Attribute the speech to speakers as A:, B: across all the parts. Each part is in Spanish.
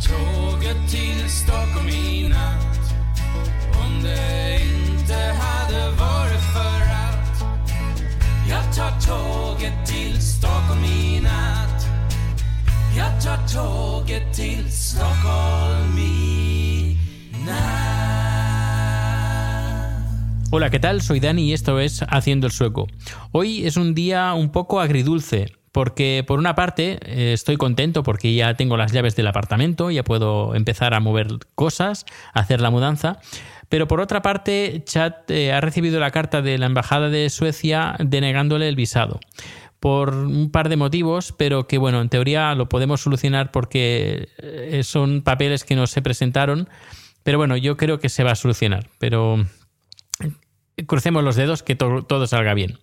A: tåget till Stockholm i natt Om det inte hade varit för att Jag tar tåget till Stockholm i natt Jag tar tåget till Stockholm i
B: Hola, ¿qué tal? Soy Dani y esto es Haciendo el Sueco. Hoy es un día un poco agridulce, porque por una parte eh, estoy contento porque ya tengo las llaves del apartamento, ya puedo empezar a mover cosas, hacer la mudanza. Pero por otra parte, Chad eh, ha recibido la carta de la Embajada de Suecia denegándole el visado. Por un par de motivos, pero que bueno, en teoría lo podemos solucionar porque eh, son papeles que no se presentaron. Pero bueno, yo creo que se va a solucionar. Pero crucemos los dedos que to- todo salga bien.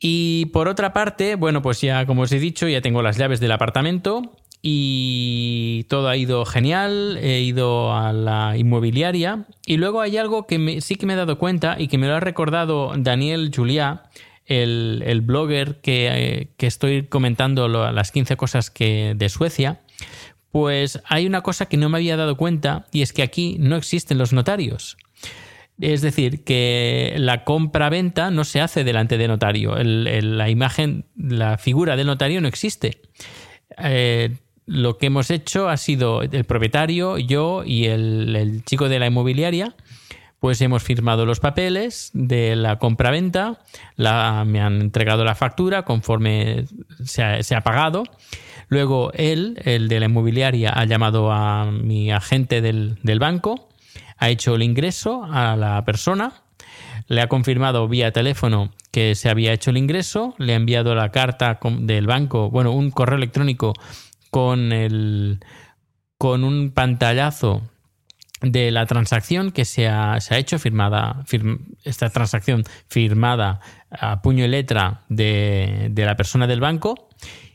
B: Y por otra parte, bueno, pues ya como os he dicho, ya tengo las llaves del apartamento y todo ha ido genial, he ido a la inmobiliaria y luego hay algo que sí que me he dado cuenta y que me lo ha recordado Daniel Juliá, el, blogger que, eh, que estoy comentando las 15 cosas que, de Suecia, pues hay una cosa que no me había dado cuenta y es que aquí no existen los notarios. Es decir, que la compra-venta no se hace delante de notario. La imagen, la figura del notario no existe. Eh, lo que hemos hecho ha sido el propietario, yo y el, chico de la inmobiliaria, pues hemos firmado los papeles de la compra-venta, la- me han entregado la factura conforme se ha, se ha pagado. Luego él, el de la inmobiliaria, ha llamado a mi agente del banco, ha hecho el ingreso a la persona, le ha confirmado vía teléfono que se había hecho el ingreso, le ha enviado la carta del banco, bueno, un correo electrónico con el con un pantallazo de la transacción que se ha, se ha hecho firmada, firm- esta transacción firmada a puño y letra de, de la persona del banco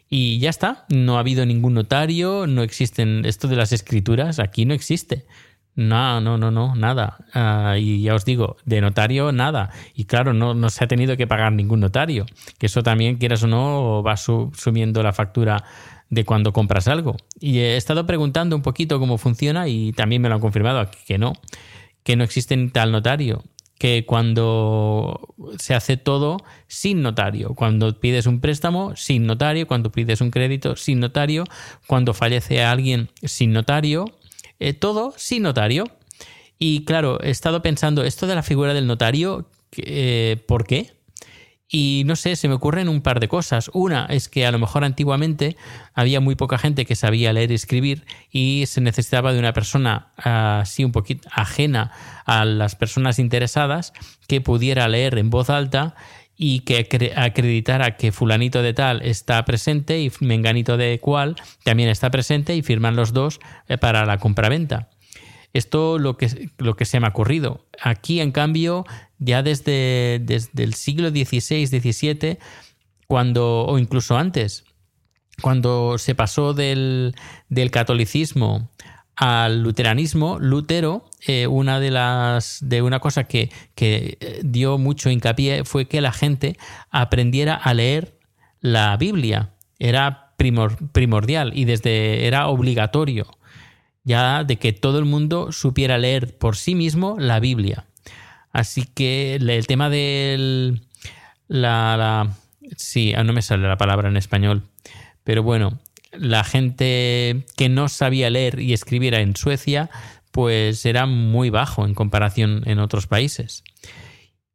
B: y ya está, no ha habido ningún notario, no existen esto de las escrituras, aquí no existe. No, no, no, no, nada. Ah, y ya os digo, de notario nada. Y claro, no, no se ha tenido que pagar ningún notario. Que eso también, quieras o no, va su- sumiendo la factura de cuando compras algo. Y he estado preguntando un poquito cómo funciona y también me lo han confirmado aquí que no, que no existe tal notario. Que cuando se hace todo sin notario, cuando pides un préstamo sin notario, cuando pides un crédito sin notario, cuando fallece alguien sin notario, eh, todo sin notario. Y claro, he estado pensando, esto de la figura del notario, eh, ¿por qué? Y no sé, se me ocurren un par de cosas. Una es que a lo mejor antiguamente había muy poca gente que sabía leer y escribir y se necesitaba de una persona así un poquito ajena a las personas interesadas que pudiera leer en voz alta y que acre- acreditara que fulanito de tal está presente y menganito de cual también está presente y firman los dos eh, para la compraventa. Esto lo que, lo que se me ha ocurrido. Aquí, en cambio, ya desde, desde el siglo XVI, XVII, cuando, o incluso antes, cuando se pasó del, del catolicismo al luteranismo, Lutero, eh, una de las de una cosa que, que eh, dio mucho hincapié fue que la gente aprendiera a leer la Biblia. Era primor- primordial y desde era obligatorio ya de que todo el mundo supiera leer por sí mismo la Biblia. Así que el tema del la, la- sí, ah, no me sale la palabra en español, pero bueno, la gente que no sabía leer y escribir en Suecia, pues era muy bajo en comparación en otros países.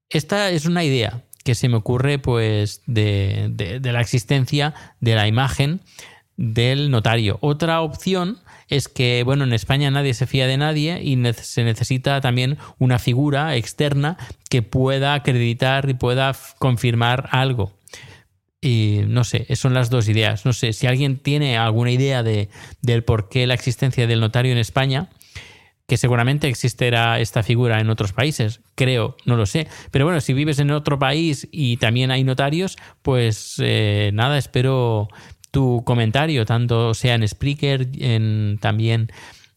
B: Esta es una idea que se me ocurre pues de, de la existencia de la imagen del notario. Otra opción es que, bueno, en España nadie se fía de nadie y se necesita también una figura externa que pueda acreditar y pueda confirmar algo. Y no sé, son las dos ideas. No sé, si alguien tiene alguna idea de, del por qué la existencia del notario en España, que seguramente existirá esta figura en otros países, creo, no lo sé. Pero bueno, si vives en otro país y también hay notarios, pues eh, nada, espero tu comentario, tanto sea en Spreaker, en, también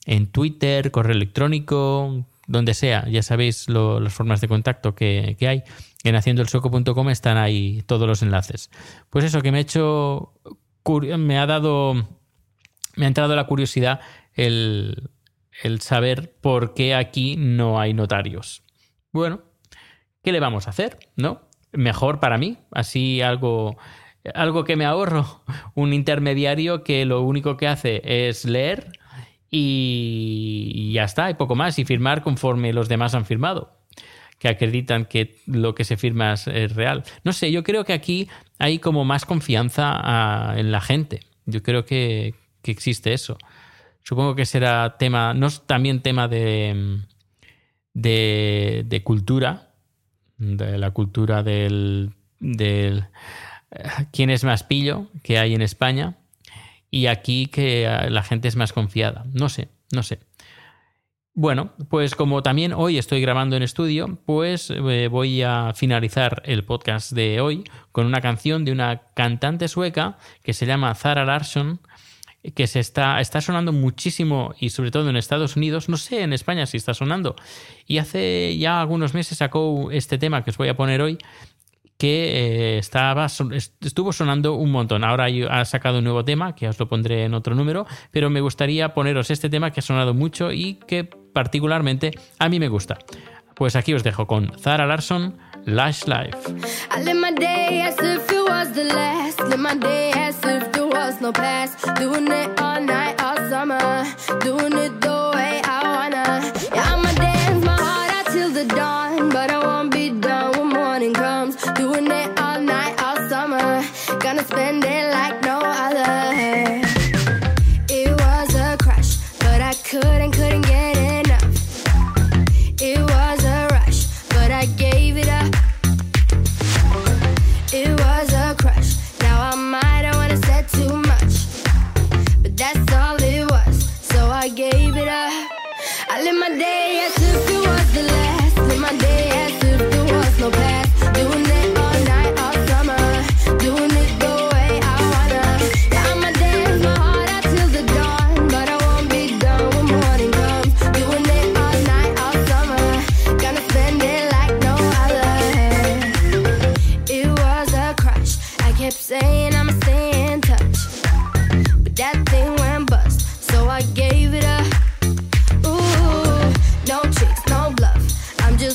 B: en Twitter, correo electrónico, donde sea. Ya sabéis las formas de contacto que, hay. En haciendoelsueco.com están ahí todos los enlaces. Pues eso, que me ha hecho. Me ha dado. Me ha entrado la curiosidad el, el saber por qué aquí no hay notarios. Bueno, ¿qué le vamos a hacer? ¿No? Mejor para mí, así algo algo que me ahorro, un intermediario que lo único que hace es leer y ya está, y poco más, y firmar conforme los demás han firmado, que acreditan que lo que se firma es, real. No sé, yo creo que aquí hay como más confianza ah, en la gente. Yo creo que, existe eso. Supongo que será tema, no es también tema de, de, cultura, de la cultura del, del quién es más pillo que hay en España y aquí que eh, la gente es más confiada. No sé, no sé. Bueno, pues como también hoy estoy grabando en estudio, pues eh, voy a finalizar el podcast de hoy con una canción de una cantante sueca que se llama Zara Larsson, que se está, está sonando muchísimo y sobre todo en Estados Unidos, no sé en España si está sonando. Y hace ya algunos meses sacó este tema que os voy a poner hoy, que eh, estaba, estuvo sonando un montón. Ahora ha sacado un nuevo tema, que os lo pondré en otro número, pero me gustaría poneros este tema que ha sonado mucho y que particularmente a mí me gusta. Pues aquí os dejo con Zara Larson, Lash Life.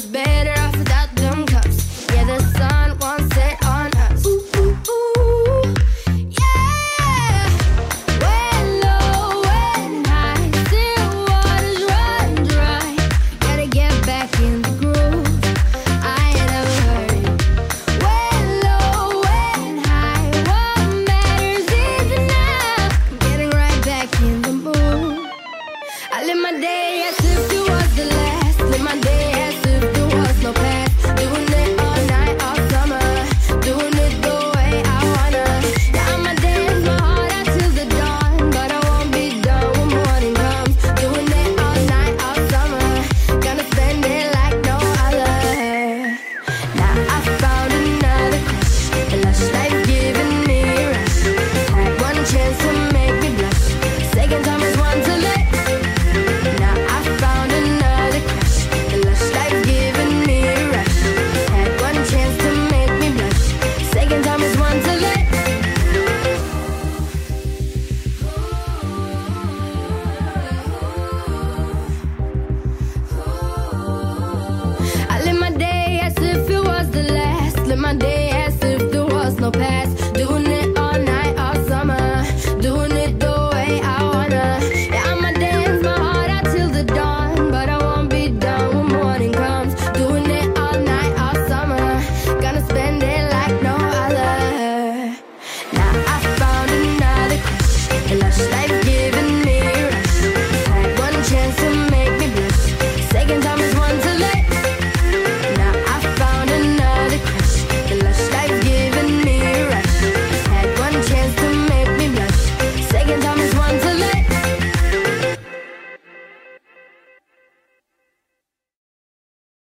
B: bad.